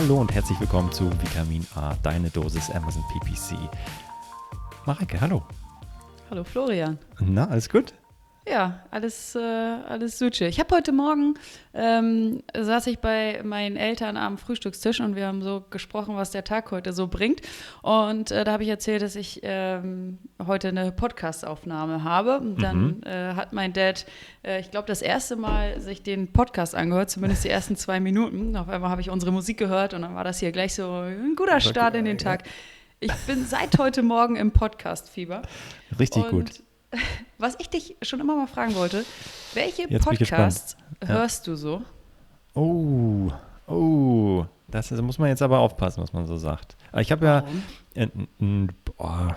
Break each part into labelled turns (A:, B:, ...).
A: Hallo und herzlich willkommen zu Vitamin A, deine Dosis Amazon PPC. Mareike, hallo.
B: Hallo Florian.
A: Na, alles gut?
B: Ja, alles, äh, alles Südsche. Ich habe heute Morgen, ähm, saß ich bei meinen Eltern am Frühstückstisch und wir haben so gesprochen, was der Tag heute so bringt. Und äh, da habe ich erzählt, dass ich ähm, heute eine Podcast-Aufnahme habe. Und dann mhm. äh, hat mein Dad, äh, ich glaube, das erste Mal sich den Podcast angehört, zumindest die ersten zwei Minuten. Auf einmal habe ich unsere Musik gehört und dann war das hier gleich so ein guter Start in den Tag. Ich bin seit heute Morgen im Podcast-Fieber.
A: Richtig und gut
B: was ich dich schon immer mal fragen wollte, welche Jetzt Podcasts hörst ja. du so?
A: Oh, oh, das, das, muss man jetzt aber aufpassen, was man so sagt. Ich habe ja, äh, boah,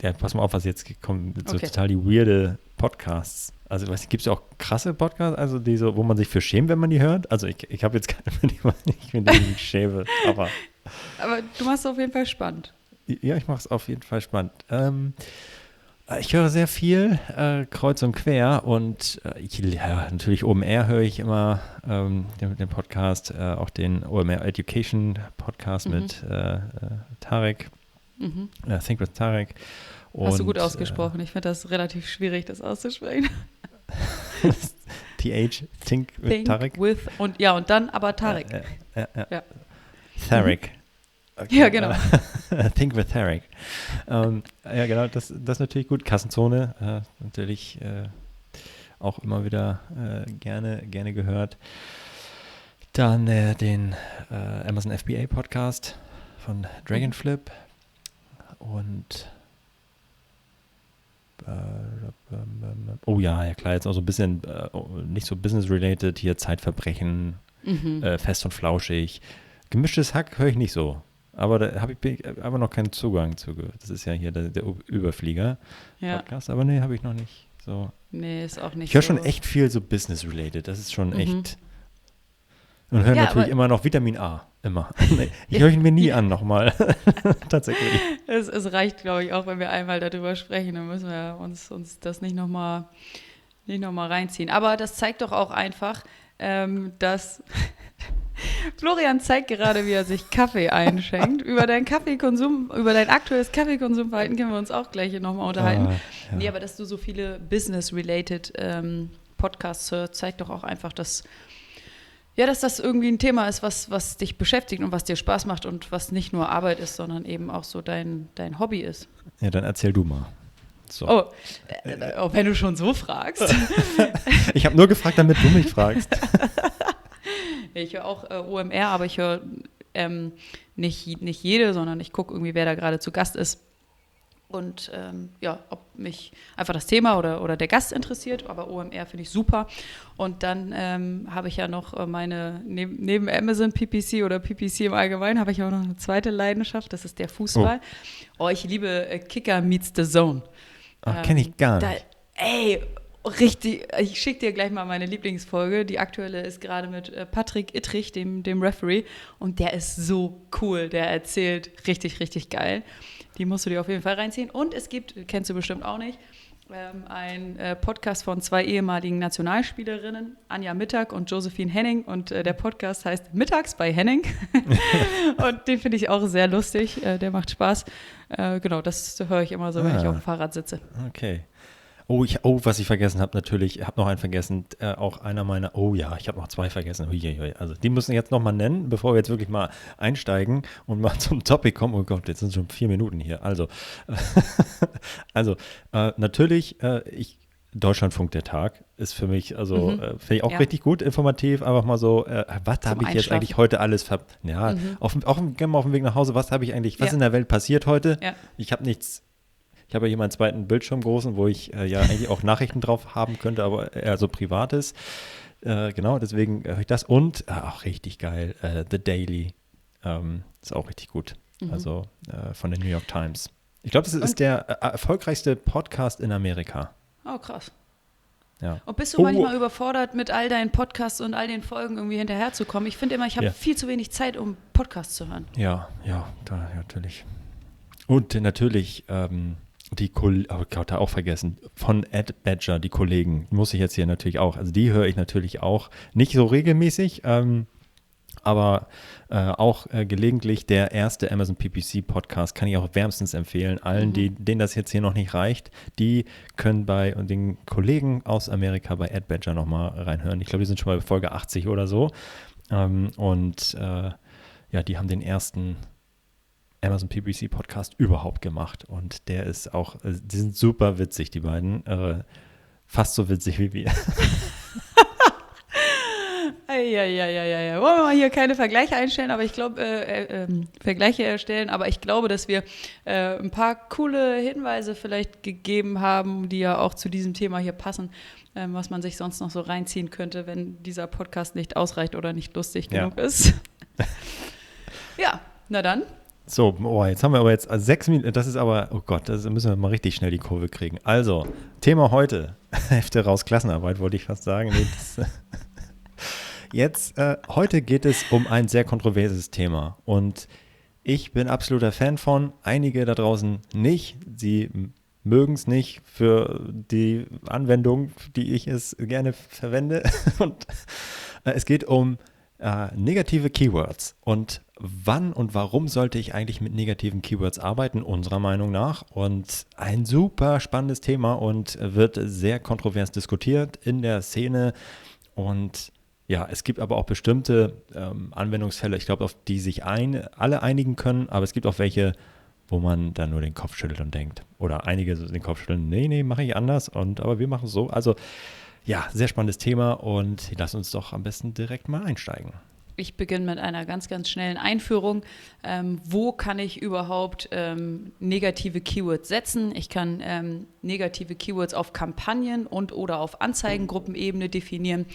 A: ja, pass mal auf, was jetzt kommt, so okay. total die weirde Podcasts. Also, gibt es ja auch krasse Podcasts, also die so, wo man sich für schämt, wenn man die hört? Also, ich, ich habe jetzt keine, die ich die schäme, aber.
B: Aber du machst es auf jeden Fall spannend.
A: Ja, ich mache es auf jeden Fall spannend. Ähm, ich höre sehr viel, äh, kreuz und quer und äh, ich, ja, natürlich OMR höre ich immer, ähm, den, den, Podcast, äh, auch den OMR Education Podcast mhm. mit äh, äh, Tarek, mhm. Äh, Think with Tarek.
B: Und, Hast du gut ausgesprochen, ich finde das relativ schwierig, das auszusprechen.
A: TH, Think with Think Tarek.
B: With und, ja, und dann aber Tarek.
A: ja. ja. Tarek.
B: Okay. Ja, genau.
A: Think with Tarek. Ähm, ja, genau, das, das ist natürlich gut. Kassenzone, äh, natürlich äh, auch immer wieder äh, gerne, gerne gehört. Dann äh, den äh, Amazon FBA Podcast von Dragonflip und äh, oh ja, ja klar, jetzt auch so ein bisschen nicht so business-related, hier Zeitverbrechen, mhm. fest und flauschig. Gemischtes Hack höre ich nicht so. Aber da habe ich aber noch keinen Zugang zu. Das ist ja hier der, der Überflieger-Podcast. Ja. Aber nee, habe ich noch nicht. So.
B: Nee, ist auch nicht
A: Ich höre so. schon echt viel so business-related. Das ist schon mhm. echt. Und höre ja, natürlich immer noch Vitamin A. Immer. Ich höre ihn mir nie an nochmal. Tatsächlich.
B: Es, es reicht, glaube ich, auch, wenn wir einmal darüber sprechen. Dann müssen wir uns, uns das nicht nochmal nicht noch reinziehen. Aber das zeigt doch auch einfach, ähm, dass Florian zeigt gerade, wie er sich Kaffee einschenkt. über deinen Kaffeekonsum, über dein aktuelles Kaffeekonsumverhalten können wir uns auch gleich nochmal unterhalten. Ah, ja. Nee, aber dass du so viele Business-related ähm, Podcasts hörst, zeigt doch auch einfach, dass ja, dass das irgendwie ein Thema ist, was, was dich beschäftigt und was dir Spaß macht und was nicht nur Arbeit ist, sondern eben auch so dein, dein Hobby ist.
A: Ja, dann erzähl du mal.
B: So. Oh, äh, oh, wenn du schon so fragst.
A: ich habe nur gefragt, damit du mich fragst.
B: ich höre auch äh, OMR, aber ich höre ähm, nicht, nicht jede, sondern ich gucke irgendwie, wer da gerade zu Gast ist. Und ähm, ja, ob mich einfach das Thema oder, oder der Gast interessiert, aber OMR finde ich super. Und dann ähm, habe ich ja noch äh, meine, neben, neben, Amazon PPC oder PPC im Allgemeinen, habe ich auch noch eine zweite Leidenschaft, das ist der Fußball. Oh, oh ich liebe äh, Kicker Meets the Zone.
A: Ach, kenne ich gar nicht.
B: Da, ey, richtig, ich schicke dir gleich mal meine Lieblingsfolge. Die aktuelle ist gerade mit äh, Patrick Ittrich, dem, dem Referee. Und der ist so cool. Der erzählt richtig, richtig geil. Die musst du dir auf jeden Fall reinziehen. Und es gibt, kennst du bestimmt auch nicht, ähm, ein äh, Podcast von zwei ehemaligen Nationalspielerinnen, Anja Mittag und Josephine Henning. Und äh, der Podcast heißt Mittags bei Henning. und den finde ich auch sehr lustig. Äh, der macht Spaß. Äh, genau, das höre ich immer so, wenn ich ah. auf dem Fahrrad sitze.
A: Okay. Oh, ich, oh, was ich vergessen habe, natürlich, ich habe noch einen vergessen, äh, auch einer meiner, oh ja, ich habe noch zwei vergessen. Uiuiui. Also die müssen jetzt nochmal nennen, bevor wir jetzt wirklich mal einsteigen und mal zum Topic kommen. Oh Gott, jetzt sind schon vier Minuten hier. Also, also äh, natürlich, äh, ich, Deutschlandfunk der Tag ist für mich, also mhm. äh, finde ich auch ja. richtig gut, informativ, einfach mal so, äh, was habe ich jetzt eigentlich heute alles ver... Ja, mhm. auf, auch gerne mal auf dem Weg nach Hause, was habe ich eigentlich, was ja. in der Welt passiert heute? Ja. Ich habe nichts ich habe ja hier meinen zweiten Bildschirm großen, wo ich äh, ja eigentlich auch Nachrichten drauf haben könnte, aber eher so privates. Äh, genau, deswegen höre ich das. Und, äh, auch richtig geil, äh, The Daily ähm, ist auch richtig gut.
B: Mhm.
A: Also äh, von der New York Times. Ich glaube, das ist
B: Und-
A: der äh, erfolgreichste Podcast in Amerika.
B: Oh, krass.
A: Ja.
B: Und bist du
A: Oh.
B: manchmal überfordert, mit all deinen Podcasts und all den Folgen irgendwie hinterherzukommen? Ich finde immer, ich habe
A: Ja.
B: viel zu wenig Zeit, um Podcasts zu hören.
A: Ja, ja, da, natürlich. Und natürlich ähm, die Kollegen, oh Gott, da auch vergessen, von Ed Badger, die Kollegen, muss ich jetzt hier natürlich auch, also die höre ich natürlich auch nicht so regelmäßig, ähm, aber äh, auch äh, gelegentlich der erste Amazon PPC Podcast kann ich auch wärmstens empfehlen. Allen, die, denen das jetzt hier noch nicht reicht, die können bei den Kollegen aus Amerika bei Ed Badger nochmal reinhören. Ich glaube, die sind schon bei Folge 80 oder so. Ähm, und äh, ja, die haben den ersten Amazon PPC Podcast überhaupt gemacht. Und der ist auch, äh, die sind super witzig, die beiden. Äh, fast so witzig wie wir.
B: Eieieiei. Wollen wir mal hier keine Vergleiche einstellen, aber ich glaube, äh, äh, ähm, Vergleiche erstellen, aber ich glaube, dass wir äh, ein paar coole Hinweise vielleicht gegeben haben, die ja auch zu diesem Thema hier passen, ähm, was man sich sonst noch so reinziehen könnte, wenn dieser Podcast nicht ausreicht oder nicht lustig
A: Ja.
B: genug ist. ja, na dann.
A: So, oh, jetzt haben wir aber jetzt sechs Minuten, das ist aber, oh Gott, das müssen wir mal richtig schnell die Kurve kriegen. Also, Thema heute, Hefte raus, Klassenarbeit, wollte ich fast sagen. Nee, das, jetzt, äh, heute geht es um ein sehr kontroverses Thema und ich bin absoluter Fan von, einige da draußen nicht. Sie mögen es nicht für die Anwendung, die ich es gerne verwende. Und äh, es geht um äh, negative Keywords und wann und warum sollte ich eigentlich mit negativen Keywords arbeiten, unserer Meinung nach. Und ein super spannendes Thema und wird sehr kontrovers diskutiert in der Szene. Und ja, es gibt aber auch bestimmte ähm, Anwendungsfälle, ich glaube, auf die sich ein, alle einigen können, aber es gibt auch welche, wo man dann nur den Kopf schüttelt und denkt. Oder einige den Kopf schütteln, nee, nee, mache ich anders, und aber wir machen es so. Also ja, sehr spannendes Thema und lass uns doch am besten direkt mal einsteigen.
B: Ich beginne mit einer ganz, ganz schnellen Einführung. Ähm, wo kann ich überhaupt ähm, negative Keywords setzen? Ich kann ähm, negative Keywords auf Kampagnen und oder auf Anzeigengruppenebene definieren.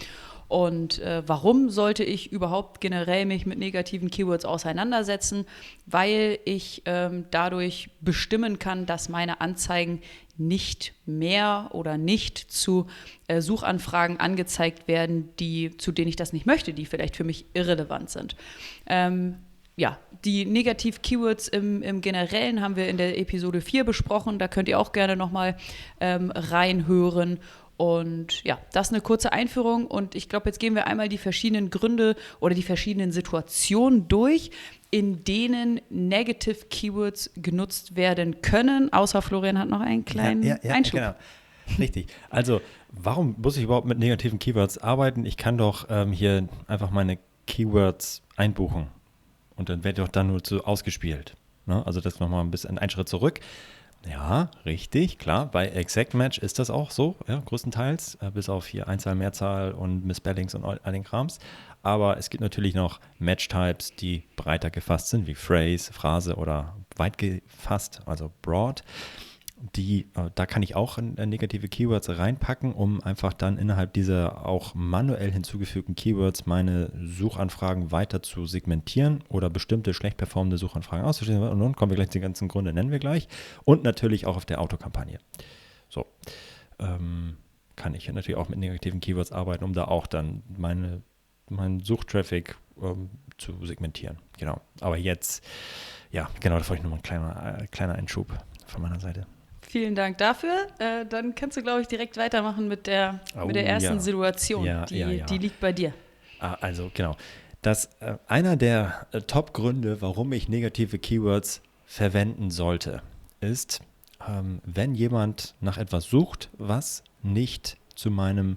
B: Und äh, warum sollte ich überhaupt generell mich mit negativen Keywords auseinandersetzen? Weil ich ähm, dadurch bestimmen kann, dass meine Anzeigen nicht mehr oder nicht zu äh, Suchanfragen angezeigt werden, die, zu denen ich das nicht möchte, die vielleicht für mich irrelevant sind. Ähm, ja, die Negativ-Keywords im, im Generellen haben wir in der Episode 4 besprochen. Da könnt ihr auch gerne nochmal ähm, reinhören. Und ja, das ist eine kurze Einführung. Und ich glaube, jetzt gehen wir einmal die verschiedenen Gründe oder die verschiedenen Situationen durch, in denen Negative Keywords genutzt werden können. Außer Florian hat noch einen kleinen Einschub.
A: Genau. Richtig. Also, warum muss ich überhaupt mit negativen Keywords arbeiten? Ich kann doch ähm, hier einfach meine Keywords einbuchen und dann wird doch dann nur so ausgespielt. Ne? Also, das nochmal ein bisschen ein Schritt zurück. Ja, richtig, klar. Bei Exact Match ist das auch so, ja, größtenteils, äh, bis auf hier Einzahl, Mehrzahl und Misspellings und all, all den Krams. Aber es gibt natürlich noch Match-Types, die breiter gefasst sind, wie Phrase, Phrase oder weit gefasst, also broad. Die, äh, da kann ich auch äh, negative Keywords reinpacken, um einfach dann innerhalb dieser auch manuell hinzugefügten Keywords meine Suchanfragen weiter zu segmentieren oder bestimmte schlecht performende Suchanfragen auszuschließen. Und nun kommen wir gleich, die ganzen Gründe nennen wir gleich. Und natürlich auch auf der Autokampagne. So. Ähm, kann ich natürlich auch mit negativen Keywords arbeiten, um da auch dann meine, meinen Suchtraffic ähm, zu segmentieren. Genau. Aber jetzt, ja, genau, da wollte ich nochmal ein kleiner, äh, kleiner Einschub von meiner Seite.
B: Vielen Dank dafür. Äh, dann kannst du, glaube ich, direkt weitermachen mit der,
A: Oh,
B: mit der ersten
A: ja.
B: Situation.
A: Ja,
B: die,
A: ja, ja.
B: die liegt bei dir.
A: Ah, also genau. Das, äh, einer der äh, Top-Gründe, warum ich negative Keywords verwenden sollte, ist, ähm, wenn jemand nach etwas sucht, was nicht zu meinem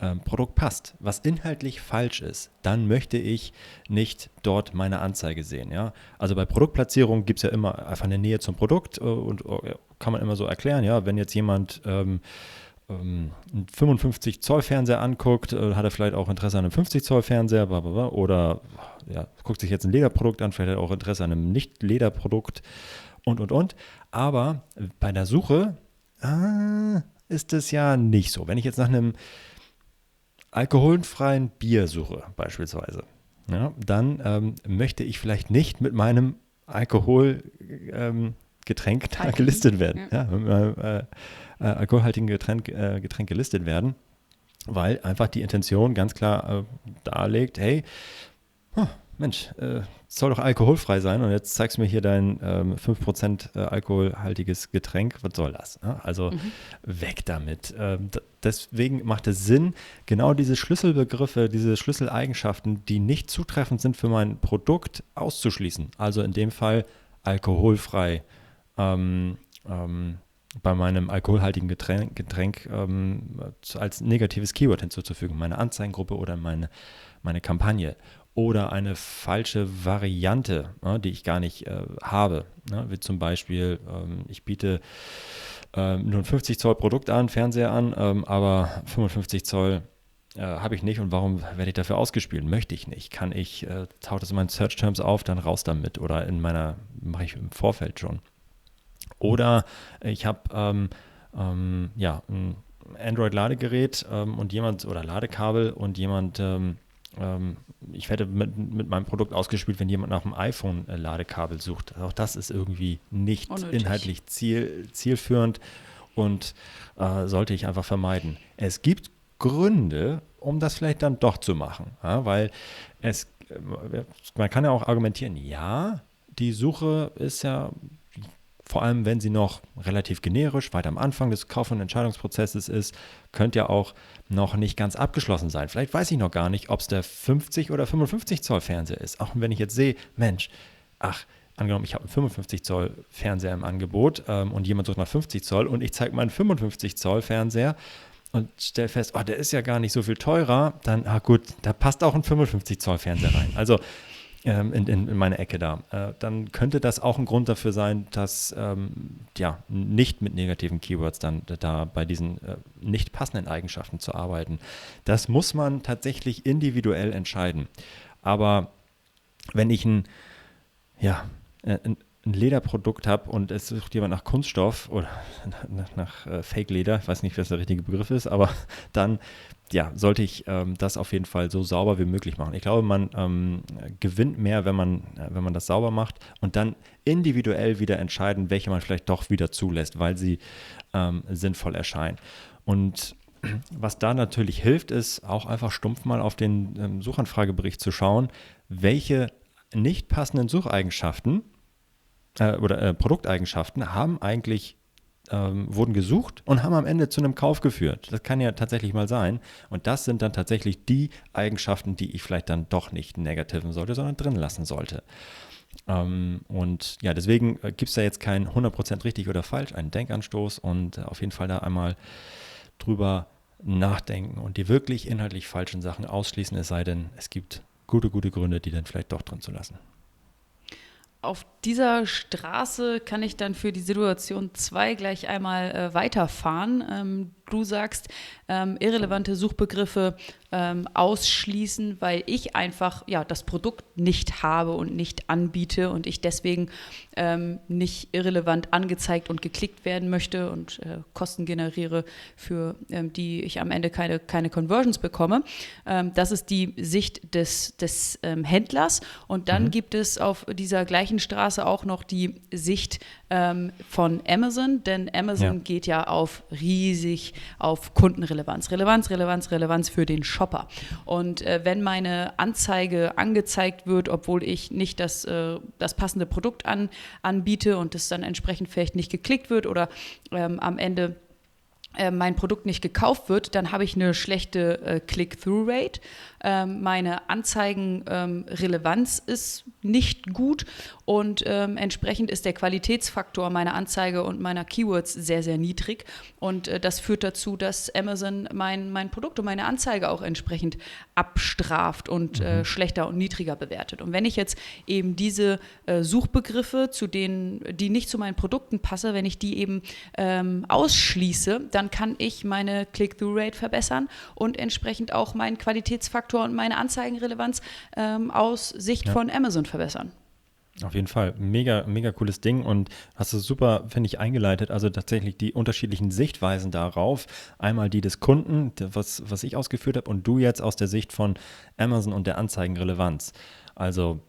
A: ähm, Produkt passt, was inhaltlich falsch ist, dann möchte ich nicht dort meine Anzeige sehen. Ja? Also bei Produktplatzierung gibt es ja immer einfach eine Nähe zum Produkt äh, und äh, kann man immer so erklären, ja, wenn jetzt jemand ähm, ähm, einen 55 Zoll Fernseher anguckt, äh, hat er vielleicht auch Interesse an einem 50 Zoll Fernseher, oder ja, guckt sich jetzt ein Lederprodukt an, vielleicht hat er auch Interesse an einem Nicht-Lederprodukt und und und. Aber bei der Suche äh, ist es ja nicht so. Wenn ich jetzt nach einem alkoholfreien Bier suche, beispielsweise, ja, dann ähm, möchte ich vielleicht nicht mit meinem Alkoholgetränk ähm, da gelistet werden. Ja. ja mit meinem äh, äh, alkoholhaltigen Getränk, äh, Getränk gelistet werden, weil einfach die Intention ganz klar äh, darlegt, hey, oh, Mensch, äh, soll doch alkoholfrei sein und jetzt zeigst du mir hier dein ähm, 5% äh, alkoholhaltiges Getränk. Was soll das? Ne? Also mhm. weg damit. Ähm, deswegen macht es Sinn, genau diese Schlüsselbegriffe, diese Schlüsseleigenschaften, die nicht zutreffend sind für mein Produkt, auszuschließen. Also in dem Fall alkoholfrei. Ähm, ähm, bei meinem alkoholhaltigen Getränk, Getränk ähm, als negatives Keyword hinzuzufügen, meine Anzeigengruppe oder meine, meine Kampagne oder eine falsche Variante, ne, die ich gar nicht äh, habe. Ne, wie zum Beispiel, ähm, ich biete ähm, nur ein 50 Zoll Produkt an, Fernseher an, ähm, aber 55 Zoll äh, habe ich nicht und warum werde ich dafür ausgespielt? Möchte ich nicht. Kann ich, äh, taucht das in meinen Search Terms auf, dann raus damit oder in meiner, mache ich im Vorfeld schon. Oder ich habe ähm, ähm, ja, ein Android-Ladegerät ähm, und jemand oder Ladekabel und jemand ähm, ich werde mit, mit meinem Produkt ausgespielt, wenn jemand nach einem iPhone-Ladekabel sucht. Auch das ist irgendwie nicht Unnötig. inhaltlich ziel, zielführend und äh, sollte ich einfach vermeiden. Es gibt Gründe, um das vielleicht dann doch zu machen, ja, weil es, äh, man kann ja auch argumentieren, ja, die Suche ist ja vor allem wenn sie noch relativ generisch weit am Anfang des Kauf- und Entscheidungsprozesses ist, könnte ja auch noch nicht ganz abgeschlossen sein. Vielleicht weiß ich noch gar nicht, ob es der 50 oder 55 Zoll Fernseher ist. Auch wenn ich jetzt sehe, Mensch, ach, angenommen, ich habe einen 55 Zoll Fernseher im Angebot ähm, und jemand sucht nach 50 Zoll und ich zeige meinen 55 Zoll Fernseher und stelle fest, oh, der ist ja gar nicht so viel teurer, dann, ah gut, da passt auch ein 55 Zoll Fernseher rein. Also ähm, in, in, in, meine Ecke da, äh, dann könnte das auch ein Grund dafür sein, dass ähm, ja nicht mit negativen Keywords dann da bei diesen äh, nicht passenden Eigenschaften zu arbeiten. Das muss man tatsächlich individuell entscheiden. Aber wenn ich ein, ja, äh, ein, ein Lederprodukt habe und es sucht jemand nach Kunststoff oder nach, nach äh, Fake-Leder, ich weiß nicht, was der richtige Begriff ist, aber dann ja, sollte ich ähm, das auf jeden Fall so sauber wie möglich machen. Ich glaube, man ähm, gewinnt mehr, wenn man, äh, wenn man das sauber macht und dann individuell wieder entscheiden, welche man vielleicht doch wieder zulässt, weil sie ähm, sinnvoll erscheinen. Und was da natürlich hilft, ist auch einfach stumpf mal auf den ähm, Suchanfragebericht zu schauen, welche nicht passenden Sucheigenschaften äh, oder äh, Produkteigenschaften haben eigentlich ähm, wurden gesucht und haben am Ende zu einem Kauf geführt. Das kann ja tatsächlich mal sein. Und das sind dann tatsächlich die Eigenschaften, die ich vielleicht dann doch nicht negativen sollte, sondern drin lassen sollte. Ähm, und ja, deswegen äh, gibt es da jetzt kein 100% richtig oder falsch, einen Denkanstoß und äh, auf jeden Fall da einmal drüber nachdenken und die wirklich inhaltlich falschen Sachen ausschließen, es sei denn, es gibt gute, gute Gründe, die dann vielleicht doch drin zu lassen
B: auf dieser Straße kann ich dann für die Situation 2 gleich einmal äh, weiterfahren. Ähm, du sagst, ähm, irrelevante Suchbegriffe ähm, ausschließen, weil ich einfach ja, das Produkt nicht habe und nicht anbiete und ich deswegen ähm, nicht irrelevant angezeigt und geklickt werden möchte und äh, Kosten generiere, für ähm, die ich am Ende keine, keine Conversions bekomme. Ähm, das ist die Sicht des, des ähm, Händlers. Und dann mhm. gibt es auf dieser gleichen Straße auch noch die Sicht ähm, von Amazon, denn Amazon ja. geht ja auf riesig auf Kundenrelevanz. Relevanz, Relevanz, Relevanz für den Shopper. Und äh, wenn meine Anzeige angezeigt wird, obwohl ich nicht das, äh, das passende Produkt an, anbiete und es dann entsprechend vielleicht nicht geklickt wird oder ähm, am Ende äh, mein Produkt nicht gekauft wird, dann habe ich eine schlechte äh, Click-Through-Rate. Ähm, meine Anzeigenrelevanz ähm, ist nicht gut und ähm, entsprechend ist der Qualitätsfaktor meiner Anzeige und meiner Keywords sehr, sehr niedrig. Und äh, das führt dazu, dass Amazon mein, mein Produkt und meine Anzeige auch entsprechend abstraft und äh, mhm. schlechter und niedriger bewertet. Und wenn ich jetzt eben diese äh, Suchbegriffe, zu denen, die nicht zu meinen Produkten passen, wenn ich die eben ähm, ausschließe, dann kann ich meine Click-Through-Rate verbessern und entsprechend auch meinen Qualitätsfaktor und meine Anzeigenrelevanz ähm, aus Sicht ja. von Amazon verbessern.
A: Auf jeden Fall. Mega, mega cooles Ding und hast du super, finde ich, eingeleitet. Also tatsächlich die unterschiedlichen Sichtweisen darauf. Einmal die des Kunden, was, was ich ausgeführt habe, und du jetzt aus der Sicht von Amazon und der Anzeigenrelevanz. Also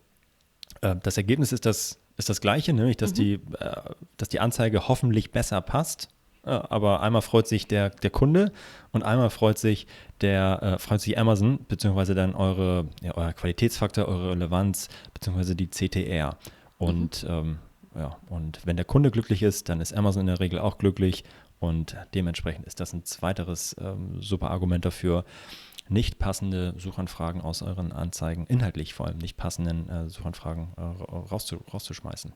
A: äh, das Ergebnis ist das, ist das gleiche, nämlich dass, mhm. die, äh, dass die Anzeige hoffentlich besser passt. Aber einmal freut sich der, der Kunde und einmal freut sich der äh, freut sich Amazon, beziehungsweise dann eure, ja, euer Qualitätsfaktor, eure Relevanz, beziehungsweise die CTR. Und, mhm. ähm, ja, und wenn der Kunde glücklich ist, dann ist Amazon in der Regel auch glücklich und dementsprechend ist das ein weiteres ähm, super Argument dafür, nicht passende Suchanfragen aus euren Anzeigen, inhaltlich vor allem nicht passenden äh, Suchanfragen äh, rauszu, rauszuschmeißen.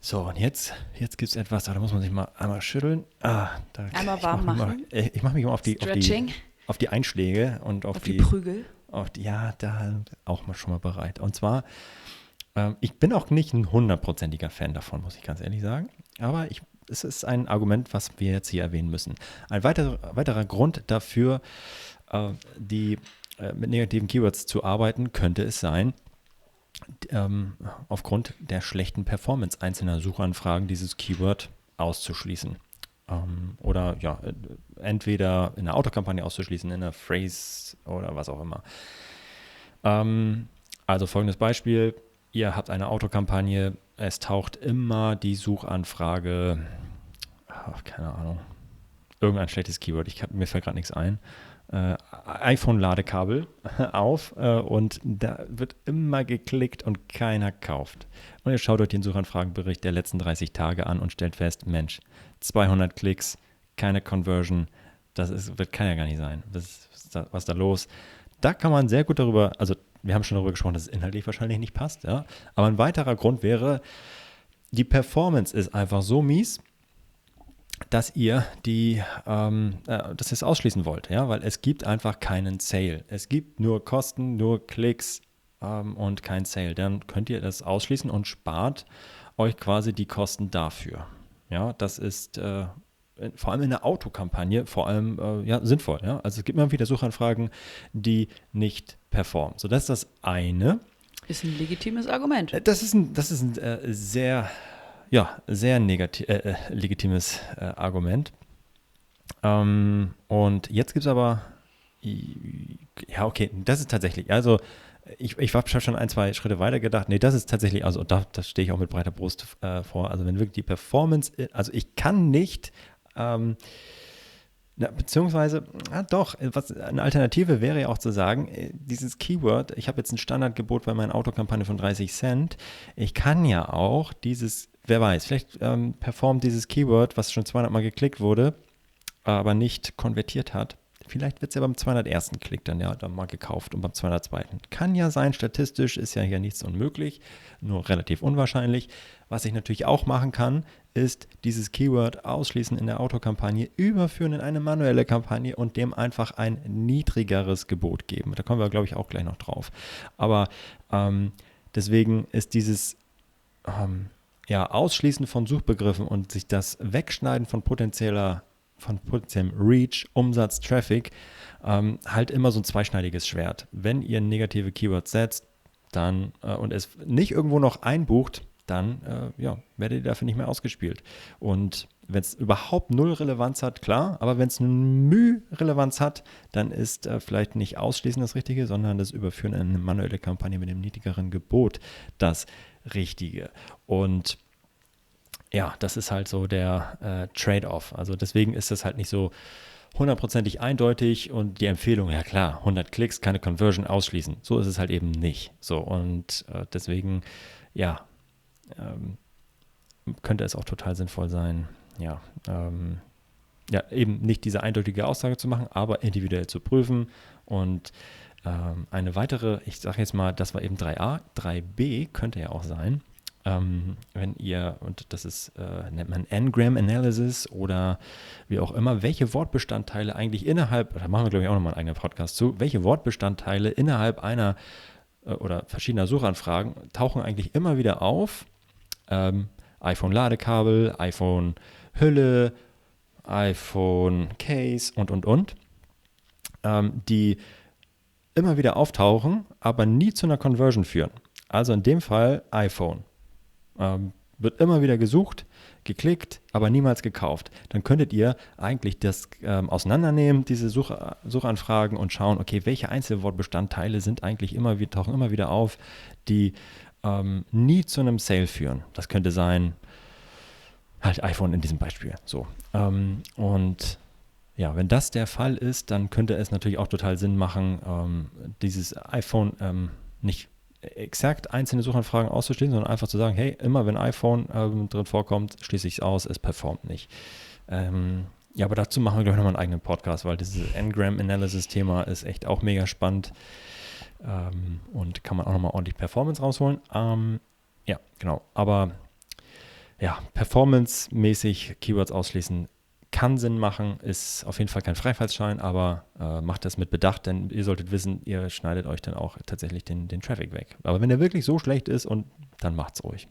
A: So, und jetzt, jetzt gibt es etwas, da muss man sich mal einmal schütteln. Ah, da,
B: einmal warm
A: mach
B: machen.
A: Mal, ich mache mich mal auf die, auf die, auf die Einschläge und auf, auf die, die,
B: Prügel.
A: Auf die, ja, da auch mal schon mal bereit. Und zwar, ähm, ich bin auch nicht ein hundertprozentiger Fan davon, muss ich ganz ehrlich sagen. Aber ich, es ist ein Argument, was wir jetzt hier erwähnen müssen. Ein weiterer, weiterer Grund dafür, äh, die, äh, mit negativen Keywords zu arbeiten, könnte es sein, ähm, aufgrund der schlechten Performance einzelner Suchanfragen dieses Keyword auszuschließen. Ähm, oder ja, äh, entweder in der Autokampagne auszuschließen, in der Phrase oder was auch immer. Ähm, also folgendes Beispiel. Ihr habt eine Autokampagne, es taucht immer die Suchanfrage, ach, keine Ahnung, irgendein schlechtes Keyword, ich, mir fällt gerade nichts ein äh, iPhone-Ladekabel auf äh, und da wird immer geklickt und keiner kauft. Und ihr schaut euch den Suchanfragenbericht der letzten 30 Tage an und stellt fest, Mensch, 200 Klicks, keine Conversion, das ist, wird, kann ja gar nicht sein. Was, was, da, was da los? Da kann man sehr gut darüber, also wir haben schon darüber gesprochen, dass es inhaltlich wahrscheinlich nicht passt, ja. Aber ein weiterer Grund wäre, die Performance ist einfach so mies, dass ihr die, ähm, äh, dass ihr es ausschließen wollt, ja, weil es gibt einfach keinen Sale. Es gibt nur Kosten, nur Klicks ähm, und kein Sale. Dann könnt ihr das ausschließen und spart euch quasi die Kosten dafür. Ja, das ist äh, vor allem in der Autokampagne vor allem äh, ja, sinnvoll. Ja? Also es gibt immer wieder Suchanfragen, die nicht performen. So, das ist das eine.
B: Ist ein legitimes Argument.
A: Das ist ein, das ist ein äh, sehr ja, sehr negativ, äh, äh, legitimes äh, Argument. Ähm, und jetzt gibt es aber, ja, okay, das ist tatsächlich, also ich, ich habe schon ein, zwei Schritte weiter gedacht. Nee, das ist tatsächlich, also da, da stehe ich auch mit breiter Brust äh, vor. Also wenn wirklich die Performance, also ich kann nicht, ähm, na, beziehungsweise, ja, doch, was, eine Alternative wäre ja auch zu sagen, äh, dieses Keyword, ich habe jetzt ein Standardgebot bei meiner Autokampagne von 30 Cent. Ich kann ja auch dieses wer weiß, vielleicht ähm, performt dieses Keyword, was schon 200 Mal geklickt wurde, aber nicht konvertiert hat. Vielleicht wird es ja beim 201. Klick dann ja dann mal gekauft und beim 202. Kann ja sein, statistisch ist ja hier nichts unmöglich, nur relativ unwahrscheinlich. Was ich natürlich auch machen kann, ist dieses Keyword ausschließen in der Autokampagne, überführen in eine manuelle Kampagne und dem einfach ein niedrigeres Gebot geben. Da kommen wir, glaube ich, auch gleich noch drauf. Aber ähm, deswegen ist dieses ähm, ja, Ausschließen von Suchbegriffen und sich das Wegschneiden von potenzieller, von potenziellem Reach, Umsatz, Traffic, ähm, halt immer so ein zweischneidiges Schwert. Wenn ihr negative Keywords setzt, dann äh, und es nicht irgendwo noch einbucht, dann äh, ja, werdet ihr dafür nicht mehr ausgespielt. Und wenn es überhaupt null Relevanz hat, klar, aber wenn es eine Mühe Relevanz hat, dann ist äh, vielleicht nicht ausschließen das Richtige, sondern das Überführen in eine manuelle Kampagne mit dem niedrigeren Gebot das Richtige. Und ja, das ist halt so der äh, Trade-off. Also deswegen ist das halt nicht so hundertprozentig eindeutig und die Empfehlung, ja klar, 100 Klicks, keine Conversion ausschließen. So ist es halt eben nicht. So und äh, deswegen, ja, ähm, könnte es auch total sinnvoll sein, ja, ähm, ja, eben nicht diese eindeutige Aussage zu machen, aber individuell zu prüfen und ähm, eine weitere, ich sage jetzt mal, das war eben 3a, 3b könnte ja auch sein, ähm, wenn ihr, und das ist, äh, nennt man N-Gram Analysis oder wie auch immer, welche Wortbestandteile eigentlich innerhalb, da machen wir glaube ich auch nochmal einen eigenen Podcast zu, welche Wortbestandteile innerhalb einer äh, oder verschiedener Suchanfragen tauchen eigentlich immer wieder auf. Ähm, iPhone-Ladekabel, iPhone-Hülle, iPhone-Case und, und, und, ähm, die immer wieder auftauchen, aber nie zu einer Conversion führen. Also in dem Fall iPhone. Ähm, wird immer wieder gesucht, geklickt, aber niemals gekauft. Dann könntet ihr eigentlich das ähm, auseinandernehmen, diese Such Suchanfragen und schauen, okay, welche Einzelwortbestandteile sind eigentlich immer, wir tauchen immer wieder auf, die ähm, nie zu einem Sale führen. Das könnte sein, halt iPhone in diesem Beispiel. So. Ähm, und ja, wenn das der Fall ist, dann könnte es natürlich auch total Sinn machen, ähm, dieses iPhone ähm, nicht exakt einzelne Suchanfragen auszuschließen, sondern einfach zu sagen, hey, immer wenn iPhone ähm, drin vorkommt, schließe ich es aus, es performt nicht. Ähm, ja, aber dazu machen wir, glaube ich, nochmal einen eigenen Podcast, weil dieses Ngram-Analysis-Thema ist echt auch mega spannend ähm, und kann man auch nochmal ordentlich Performance rausholen. Ähm, ja, genau. Aber ja, performance-mäßig Keywords ausschließen kann Sinn machen, ist auf jeden Fall kein Freifahrtsschein, aber äh, macht das mit Bedacht, denn ihr solltet wissen, ihr schneidet euch dann auch tatsächlich den, den Traffic weg. Aber wenn der wirklich so schlecht ist, und dann macht's ruhig.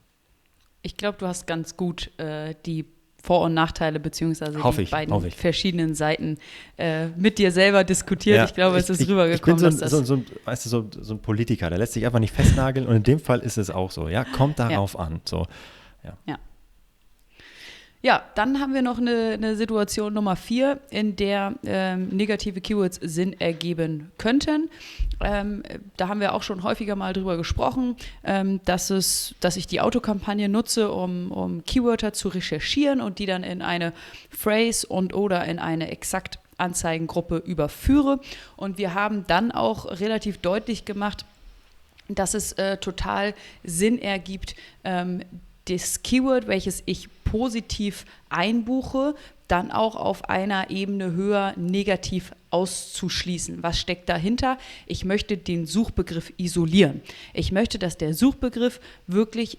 B: Ich glaube, du hast ganz gut äh, die vor- und Nachteile beziehungsweise
A: hoffe
B: die
A: ich,
B: beiden verschiedenen Seiten äh, mit dir selber diskutiert. Ja, ich glaube, es ist ich, rübergekommen.
A: Ich bin so, ein, so, so, weißt du, so, so, ein Politiker, der lässt sich einfach nicht festnageln und in dem Fall ist es auch so. Ja, kommt darauf ja. an. So,
B: ja. ja. Ja, dann haben wir noch eine, eine Situation Nummer vier, in der ähm, negative Keywords Sinn ergeben könnten. Ähm, da haben wir auch schon häufiger mal drüber gesprochen, ähm, dass, es, dass ich die Autokampagne nutze, um, um Keywörter zu recherchieren und die dann in eine Phrase und oder in eine exakt Anzeigengruppe überführe. Und wir haben dann auch relativ deutlich gemacht, dass es äh, total Sinn ergibt, ähm, das Keyword, welches ich positiv einbuche, dann auch auf einer Ebene höher negativ auszuschließen. Was steckt dahinter? Ich möchte den Suchbegriff isolieren. Ich möchte, dass der Suchbegriff wirklich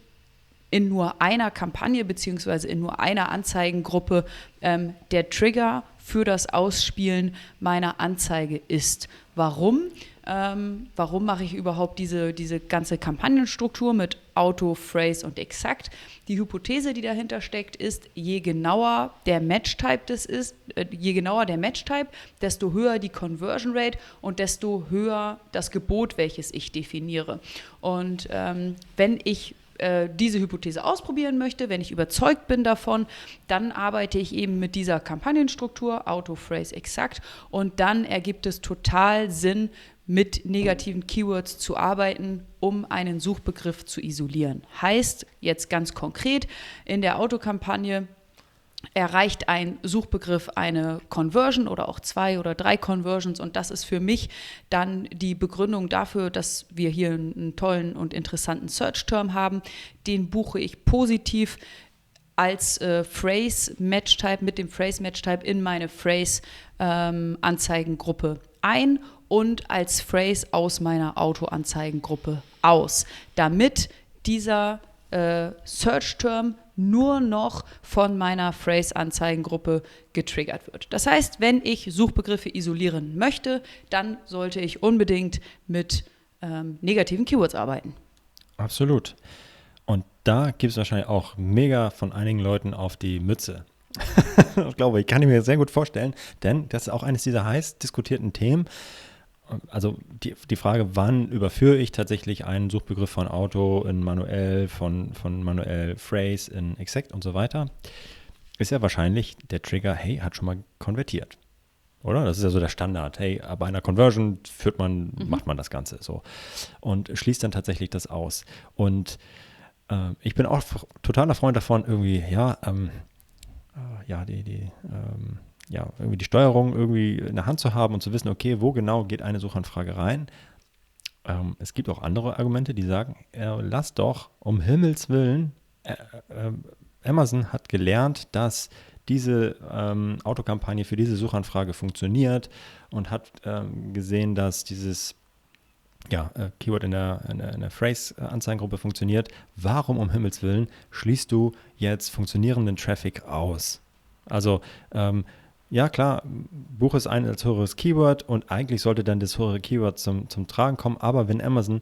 B: in nur einer Kampagne beziehungsweise in nur einer Anzeigengruppe ähm, der Trigger für das Ausspielen meiner Anzeige ist. Warum? Ähm, warum mache ich überhaupt diese, diese ganze Kampagnenstruktur mit Auto, Phrase und Exakt? Die Hypothese, die dahinter steckt, ist, je genauer der Match-Type das ist, äh, je genauer der Match-Type, desto höher die Conversion Rate und desto höher das Gebot, welches ich definiere. Und ähm, wenn ich äh, diese Hypothese ausprobieren möchte, wenn ich überzeugt bin davon, dann arbeite ich eben mit dieser Kampagnenstruktur, Auto, Phrase, Exakt und dann ergibt es total Sinn, mit negativen Keywords zu arbeiten, um einen Suchbegriff zu isolieren. Heißt jetzt ganz konkret, in der Autokampagne erreicht ein Suchbegriff eine Conversion oder auch zwei oder drei Conversions und das ist für mich dann die Begründung dafür, dass wir hier einen tollen und interessanten Search-Term haben. Den buche ich positiv als äh, Phrase-Match-Type mit dem Phrase-Match-Type in meine Phrase-Anzeigengruppe ähm, ein und als Phrase aus meiner Autoanzeigengruppe aus, damit dieser äh, Search-Term nur noch von meiner Phrase-Anzeigengruppe getriggert wird. Das heißt, wenn ich Suchbegriffe isolieren möchte, dann sollte ich unbedingt mit ähm, negativen Keywords arbeiten.
A: Absolut. Und da gibt es wahrscheinlich auch mega von einigen Leuten auf die Mütze. ich glaube, ich kann mir sehr gut vorstellen, denn das ist auch eines dieser heiß diskutierten Themen also die, die Frage, wann überführe ich tatsächlich einen Suchbegriff von Auto in manuell, von, von manuell Phrase in Exact und so weiter, ist ja wahrscheinlich der Trigger, hey, hat schon mal konvertiert. Oder? Das ist ja so der Standard. Hey, bei einer Conversion führt man, mhm. macht man das Ganze so. Und schließt dann tatsächlich das aus. Und äh, ich bin auch totaler Freund davon, irgendwie, ja, ähm, äh, ja, die, die, ähm, ja, irgendwie die Steuerung irgendwie in der Hand zu haben und zu wissen, okay, wo genau geht eine Suchanfrage rein. Ähm, es gibt auch andere Argumente, die sagen, äh, lass doch um Himmels Willen, äh, äh, Amazon hat gelernt, dass diese ähm, Autokampagne für diese Suchanfrage funktioniert und hat ähm, gesehen, dass dieses ja, äh, Keyword in der, in der, in der Phrase-Anzeigengruppe funktioniert. Warum um Himmels Willen schließt du jetzt funktionierenden Traffic aus? Also ähm, ja klar, Buch ist ein als höheres Keyword und eigentlich sollte dann das höhere Keyword zum, zum Tragen kommen, aber wenn Amazon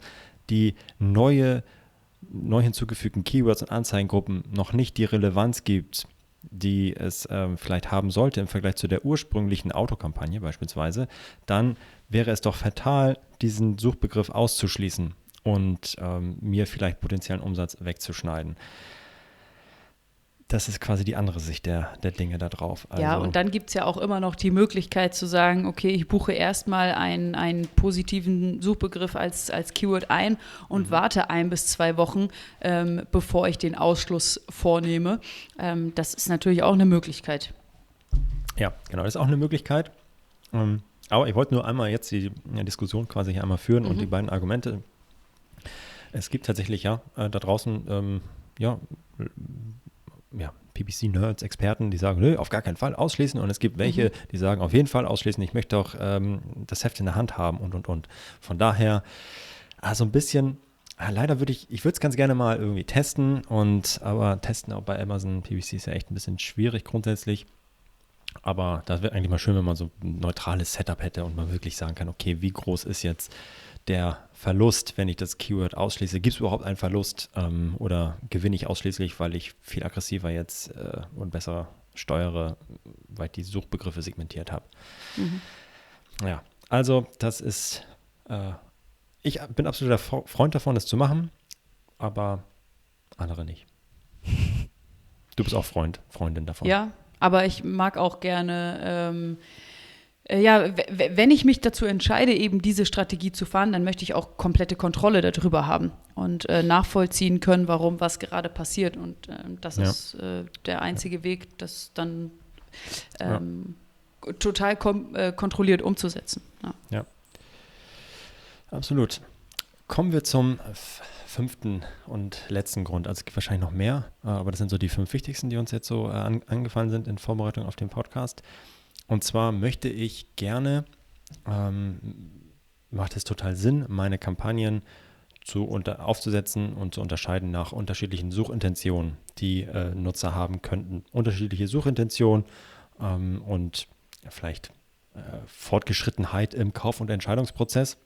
A: die neue, neu hinzugefügten Keywords und Anzeigengruppen noch nicht die Relevanz gibt, die es ähm, vielleicht haben sollte im Vergleich zu der ursprünglichen Autokampagne beispielsweise, dann wäre es doch fatal, diesen Suchbegriff auszuschließen. und ähm, mir vielleicht potenziellen Umsatz wegzuschneiden. Das ist quasi die andere Sicht der, der Dinge da drauf.
B: Also ja, und dann gibt es ja auch immer noch die Möglichkeit zu sagen, okay, ich buche erstmal einen, einen positiven Suchbegriff als, als Keyword ein und mhm. warte ein bis zwei Wochen, ähm, bevor ich den Ausschluss vornehme. Ähm, das ist natürlich auch eine Möglichkeit.
A: Ja, genau, das ist auch eine Möglichkeit. Ähm, aber ich wollte nur einmal jetzt die Diskussion quasi einmal führen mhm. und die beiden Argumente. Es gibt tatsächlich ja äh, da draußen ähm, ja ja, PPC-Nerds, Experten, die sagen, nö, auf gar keinen Fall ausschließen. Und es gibt welche, mhm. die sagen, auf jeden Fall ausschließen, ich möchte auch ähm, das Heft in der Hand haben und, und, und. Von daher, also ein bisschen, ah, leider würde ich, ich würde es ganz gerne mal irgendwie testen. Und, aber testen auch bei Amazon PPC ist ja echt ein bisschen schwierig grundsätzlich. Aber das wäre eigentlich mal schön, wenn man so ein neutrales Setup hätte und man wirklich sagen kann, okay, wie groß ist jetzt der Verlust, wenn ich das Keyword ausschließe? Gibt es überhaupt einen Verlust ähm, oder gewinne ich ausschließlich, weil ich viel aggressiver jetzt äh, und besser steuere, weil ich die Suchbegriffe segmentiert habe? Mhm. Ja, also das ist, äh, ich bin absoluter Freund davon, das zu machen, aber andere nicht. Du bist auch Freund, Freundin davon.
B: Ja, aber ich mag auch gerne ähm, äh, ja, wenn ich mich dazu entscheide, eben diese Strategie zu fahren, dann möchte ich auch komplette Kontrolle darüber haben und äh, nachvollziehen können, warum was gerade passiert. Und äh, das ja. ist äh, der einzige Weg, das dann ähm, ja. total äh, kontrolliert umzusetzen.
A: Ja. ja. absolut. Kommen wir zum fünften und letzten Grund. Also es gibt wahrscheinlich noch mehr, äh, aber das sind so die fünf wichtigsten, die uns jetzt so an, angefallen sind in Vorbereitung auf den Podcast. Und zwar möchte ich gerne, ähm, macht es total Sinn, meine Kampagnen zu unter, aufzusetzen und zu unterscheiden nach unterschiedlichen Suchintentionen, die äh, Nutzer haben könnten. Unterschiedliche Suchintentionen ähm, und vielleicht äh, Fortgeschrittenheit im Kauf- und Entscheidungsprozess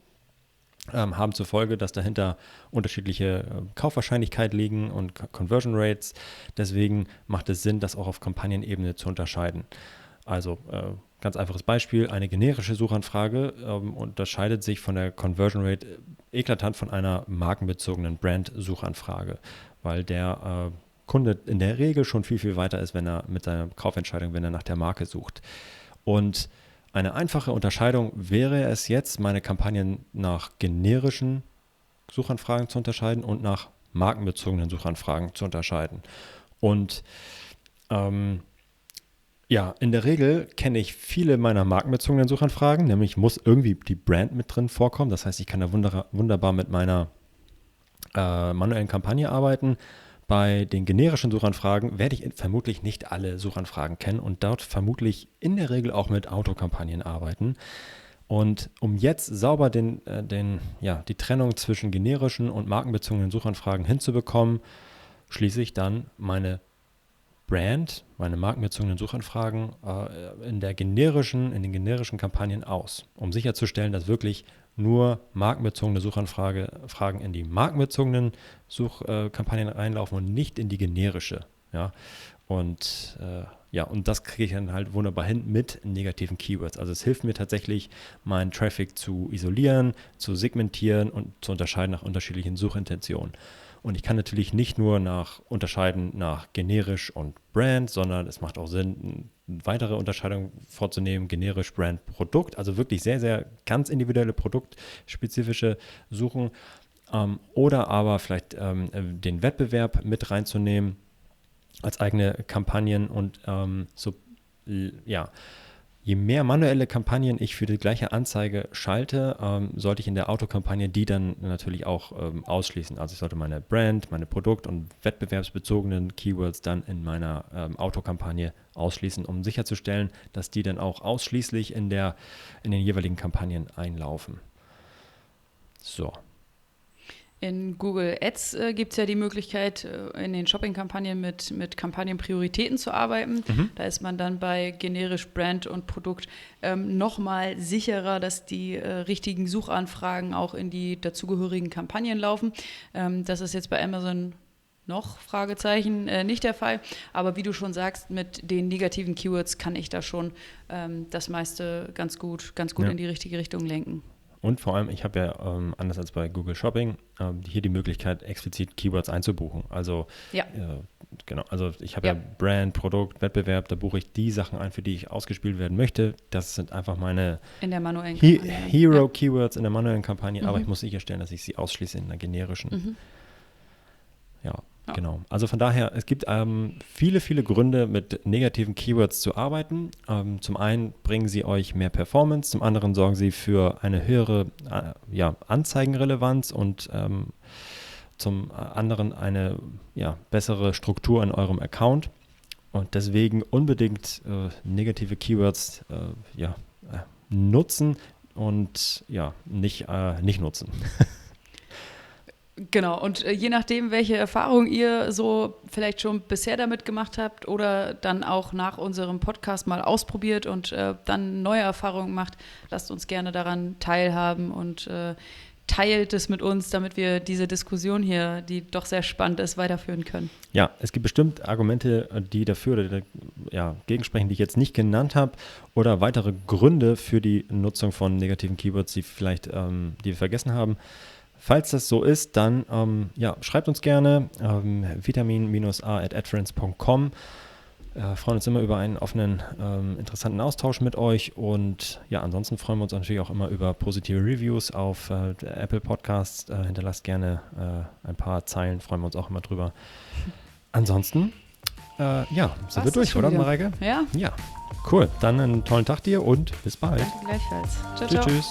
A: ähm, haben zur Folge, dass dahinter unterschiedliche äh, Kaufwahrscheinlichkeit liegen und Conversion Rates. Deswegen macht es Sinn, das auch auf Kampagnenebene zu unterscheiden. Also äh, ganz einfaches Beispiel, eine generische Suchanfrage ähm, unterscheidet sich von der Conversion Rate äh, eklatant von einer markenbezogenen Brand-Suchanfrage, weil der äh, Kunde in der Regel schon viel, viel weiter ist, wenn er mit seiner Kaufentscheidung, wenn er nach der Marke sucht. Und eine einfache Unterscheidung wäre es jetzt, meine Kampagnen nach generischen Suchanfragen zu unterscheiden und nach markenbezogenen Suchanfragen zu unterscheiden. Und ähm, ja, in der Regel kenne ich viele meiner markenbezogenen Suchanfragen, nämlich muss irgendwie die Brand mit drin vorkommen. Das heißt, ich kann da wunderbar mit meiner äh, manuellen Kampagne arbeiten. Bei den generischen Suchanfragen werde ich vermutlich nicht alle Suchanfragen kennen und dort vermutlich in der Regel auch mit Autokampagnen arbeiten. Und um jetzt sauber den, äh, den, ja, die Trennung zwischen generischen und markenbezogenen Suchanfragen hinzubekommen, schließe ich dann meine Brand, meine markenbezogenen Suchanfragen äh, in der generischen, in den generischen Kampagnen aus, um sicherzustellen, dass wirklich nur markenbezogene Suchanfragen in die markenbezogenen Suchkampagnen äh, reinlaufen und nicht in die generische. Ja, und äh, ja, und das kriege ich dann halt wunderbar hin mit negativen Keywords. Also es hilft mir tatsächlich, meinen Traffic zu isolieren, zu segmentieren und zu unterscheiden nach unterschiedlichen Suchintentionen. Und ich kann natürlich nicht nur nach unterscheiden nach generisch und Brand, sondern es macht auch Sinn, eine weitere Unterscheidung vorzunehmen, generisch, Brand, Produkt. Also wirklich sehr, sehr ganz individuelle produktspezifische Suchen. Ähm, oder aber vielleicht ähm, den Wettbewerb mit reinzunehmen als eigene Kampagnen und ähm, so, ja, je mehr manuelle Kampagnen ich für die gleiche Anzeige schalte, ähm, sollte ich in der Autokampagne die dann natürlich auch ähm, ausschließen. Also ich sollte meine Brand, meine Produkt- und wettbewerbsbezogenen Keywords dann in meiner ähm, Autokampagne ausschließen, um sicherzustellen, dass die dann auch ausschließlich in, der, in den jeweiligen Kampagnen einlaufen. So,
B: in Google Ads äh, gibt es ja die Möglichkeit, äh, in den Shopping-Kampagnen mit, mit Kampagnenprioritäten zu arbeiten. Mhm. Da ist man dann bei generisch Brand und Produkt ähm, nochmal sicherer, dass die äh, richtigen Suchanfragen auch in die dazugehörigen Kampagnen laufen. Ähm, das ist jetzt bei Amazon noch Fragezeichen äh, nicht der Fall. Aber wie du schon sagst, mit den negativen Keywords kann ich da schon ähm, das meiste ganz gut, ganz gut ja. in die richtige Richtung lenken.
A: Und vor allem, ich habe ja ähm, anders als bei Google Shopping ähm, hier die Möglichkeit, explizit Keywords einzubuchen. Also
B: Ja.
A: äh, genau, also ich habe ja.
B: Ja.
A: Brand, Produkt, Wettbewerb, da buche ich die Sachen ein, für die ich ausgespielt werden möchte. Das sind einfach meine
B: In der manuellen
A: He. Hero Keywords in der manuellen Kampagne, aber
B: Mhm.
A: ich muss sicherstellen, dass ich sie ausschließe in der generischen.
B: Ja. Mhm.
A: Ja,
B: Ja.
A: genau. Also von daher, es gibt ähm, viele, viele Gründe, mit negativen Keywords zu arbeiten. Ähm, zum einen bringen sie euch mehr Performance, zum anderen sorgen sie für eine höhere äh, ja, Anzeigenrelevanz und ähm, zum anderen eine ja, bessere Struktur in eurem Account. Und deswegen unbedingt äh, negative Keywords äh, ja, äh, nutzen und ja, nicht, äh, nicht nutzen.
B: Genau, und äh, je nachdem, welche Erfahrung ihr so vielleicht schon bisher damit gemacht habt oder dann auch nach unserem Podcast mal ausprobiert und äh, dann neue Erfahrungen macht, lasst uns gerne daran teilhaben und äh, teilt es mit uns, damit wir diese Diskussion hier, die doch sehr spannend ist, weiterführen können.
A: Ja, es gibt bestimmt Argumente, die dafür oder ja, gegensprechen, die ich jetzt nicht genannt habe, oder weitere Gründe für die Nutzung von negativen Keywords, die vielleicht, ähm, die wir vergessen haben. Falls das so ist, dann ähm, ja, schreibt uns gerne ähm, vitamin-a.adference.com. Äh, freuen uns immer über einen offenen, ähm, interessanten Austausch mit euch und ja, ansonsten freuen wir uns natürlich auch immer über positive Reviews auf äh, Apple Podcasts. Äh, hinterlasst gerne äh, ein paar Zeilen, freuen wir uns auch immer drüber. Ansonsten, äh, ja, sind
B: War's
A: wir durch, oder
B: wieder?
A: Mareike?
B: Ja,
A: Ja, cool. Dann einen tollen Tag dir und bis bald.
B: danke gleichfalls. Ciao,
A: Tschüss,
B: ciao.
A: tschüss.